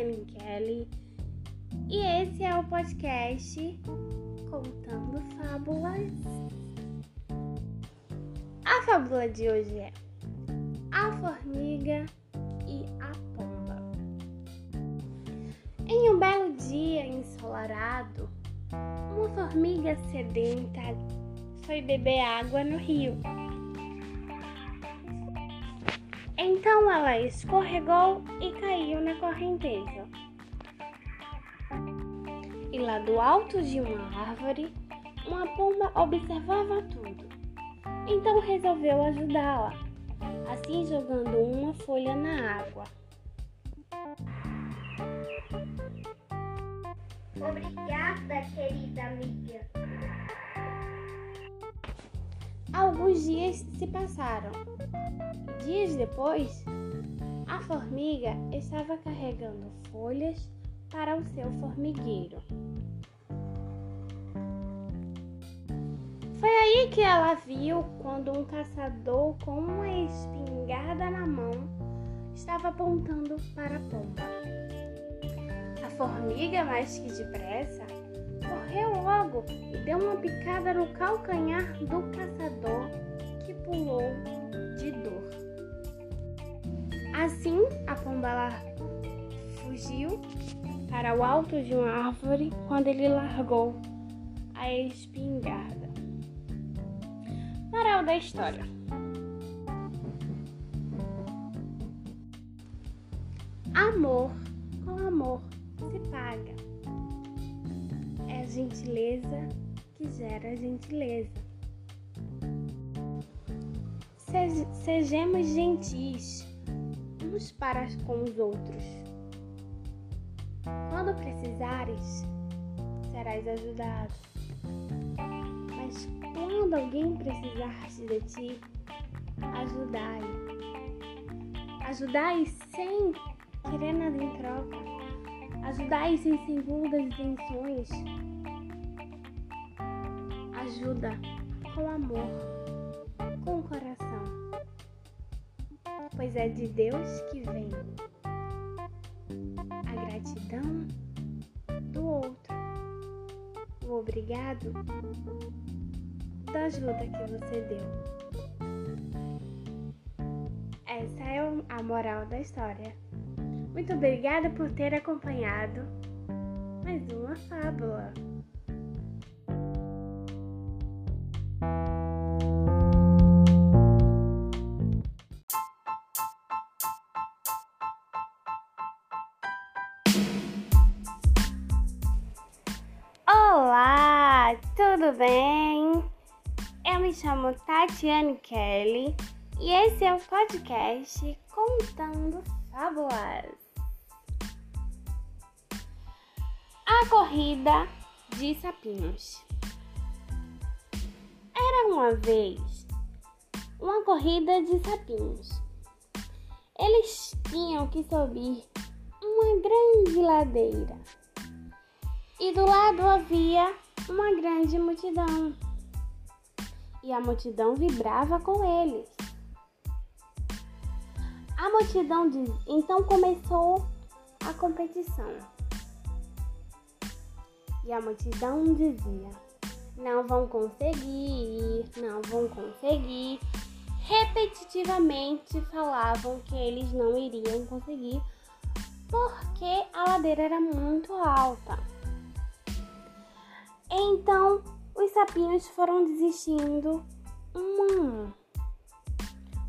Tatiane Kelly e esse é o podcast Contando Fábulas. A fábula de hoje é A Formiga e a Pomba. Em um belo dia ensolarado, uma formiga sedenta foi beber água no rio. Então ela escorregou e caiu na correnteza. E lá do alto de uma árvore, uma pomba observava tudo. Então resolveu ajudá-la, assim jogando uma folha na água. Obrigada, querida amiga. Alguns dias se passaram. Dias depois, a formiga estava carregando folhas para o seu formigueiro. Foi aí que ela viu quando um caçador com uma espingarda na mão estava apontando para a pomba. A formiga, mais que depressa, correu logo e deu uma picada no calcanhar do caçador, Assim, a pomba fugiu para o alto de uma árvore quando ele largou a espingarda. Moral da história. Amor com amor se paga. É gentileza que gera gentileza. Sejamos gentis uns para com os outros. Quando precisares, serás ajudado. Mas quando alguém precisar de ti, ajudai. Ajudai sem querer nada em troca. Ajudai sem segundas intenções. Ajuda com amor, com coração. Pois é de Deus que vem a gratidão do outro, o obrigado da ajuda que você deu. Essa é a moral da história. Muito obrigada por ter acompanhado mais uma fábula. Tudo bem? Eu me chamo Tatiane Kelly e esse é o podcast Contando Fábulas. A corrida de sapinhos. Era uma vez uma corrida de sapinhos. Eles tinham que subir uma grande ladeira e do lado havia uma grande multidão. E a multidão vibrava com eles. A multidão diz, então começou a competição. E a multidão dizia: não vão conseguir, não vão conseguir. Repetitivamente falavam que eles não iriam conseguir porque a ladeira era muito alta. Então os sapinhos foram desistindo um a um,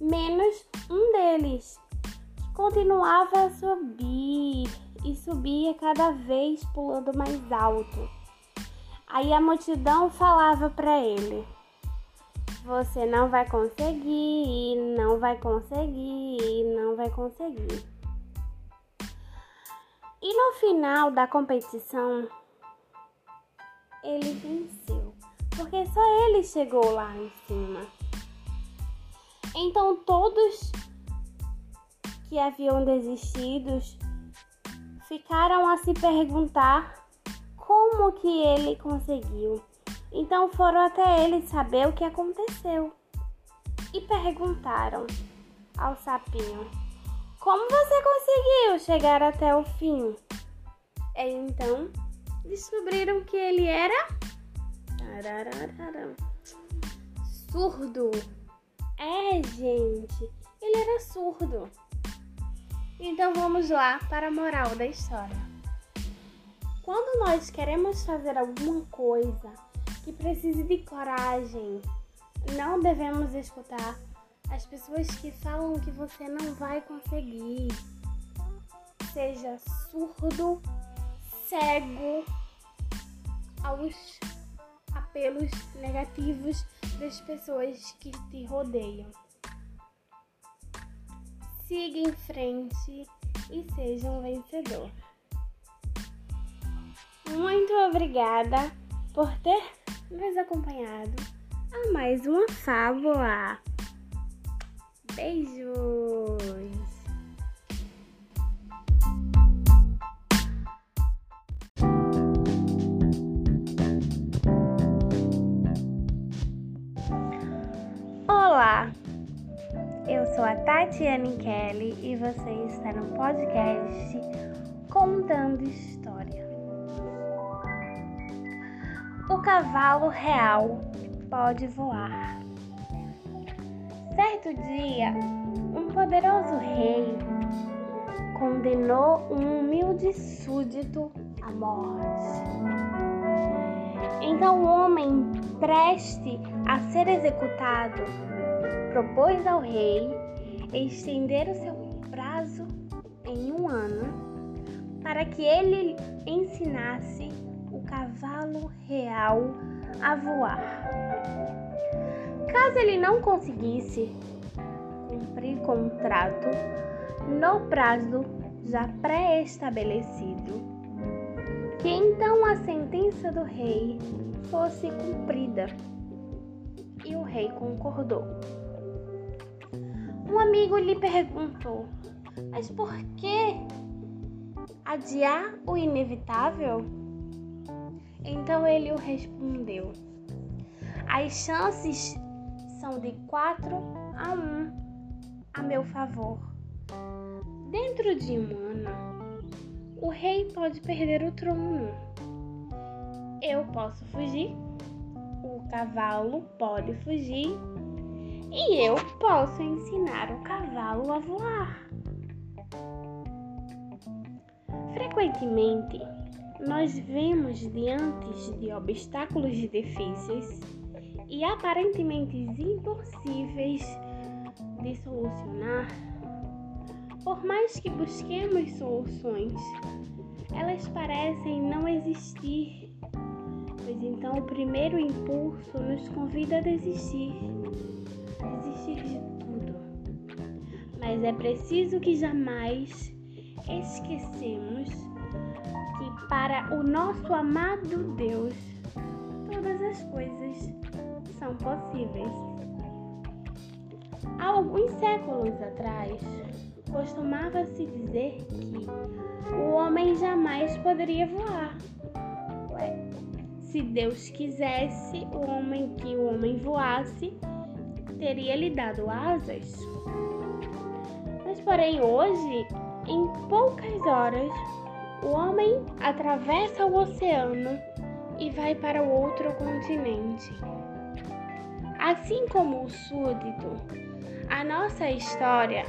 menos um deles, que continuava a subir e subia cada vez pulando mais alto. Aí a multidão falava para ele: Você não vai conseguir, não vai conseguir, não vai conseguir. E no final da competição, ele venceu, porque só ele chegou lá em cima. Então todos que haviam desistido ficaram a se perguntar como que ele conseguiu. Então foram até ele saber o que aconteceu e perguntaram ao sapinho: Como você conseguiu chegar até o fim? E então descobriram que ele era surdo. É, gente, ele era surdo. Então vamos lá para a moral da história. Quando nós queremos fazer alguma coisa que precise de coragem, não devemos escutar as pessoas que falam que você não vai conseguir. Seja surdo, cego aos apelos negativos das pessoas que te rodeiam. Siga em frente e seja um vencedor. Muito obrigada por ter nos acompanhado a mais uma fábula. Beijos! Olá, eu sou a Tatiane Kelly e você está no podcast Contando História. O cavalo real pode voar. Certo dia, um poderoso rei condenou um humilde súdito à morte. Então o homem, preste ser executado, propôs ao rei estender o seu prazo em um ano para que ele ensinasse o cavalo real a voar. Caso ele não conseguisse cumprir contrato no prazo já pré-estabelecido, que então a sentença do rei fosse cumprida. E o rei concordou. Um amigo lhe perguntou: Mas por que adiar o inevitável? Então ele o respondeu: As chances são de 4 a 1 a meu favor. Dentro de um ano, o rei pode perder o trono. Eu posso fugir, cavalo pode fugir e eu posso ensinar o cavalo a voar. Frequentemente, nós vemos diante de obstáculos difíceis e aparentemente impossíveis de solucionar, por mais que busquemos soluções, elas parecem não existir, pois então o primeiro impulso nos convida a desistir desistir de tudo. Mas é preciso que jamais esquecemos que para o nosso amado Deus todas as coisas são possíveis. Há alguns séculos atrás, costumava-se dizer que o homem jamais poderia voar. Se Deus quisesse o homem que o homem voasse, teria lhe dado asas. Mas, porém, hoje, em poucas horas, o homem atravessa o oceano e vai para o outro continente. Assim como o súdito, a nossa história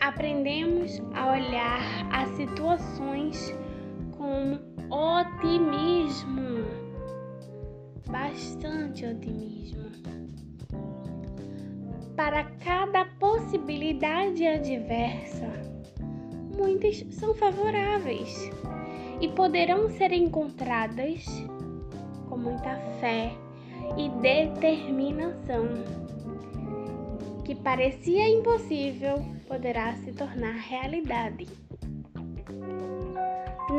aprendemos a olhar as situações com otimismo bastante otimismo. Para cada possibilidade adversa, muitas são favoráveis e poderão ser encontradas com muita fé e determinação. Que parecia impossível poderá se tornar realidade.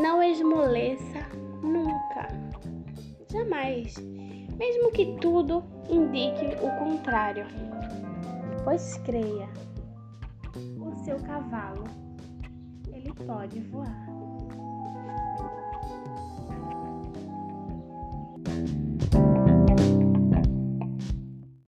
Não esmoleça nunca, jamais mesmo que tudo indique o contrário. Pois creia, o seu cavalo, ele pode voar.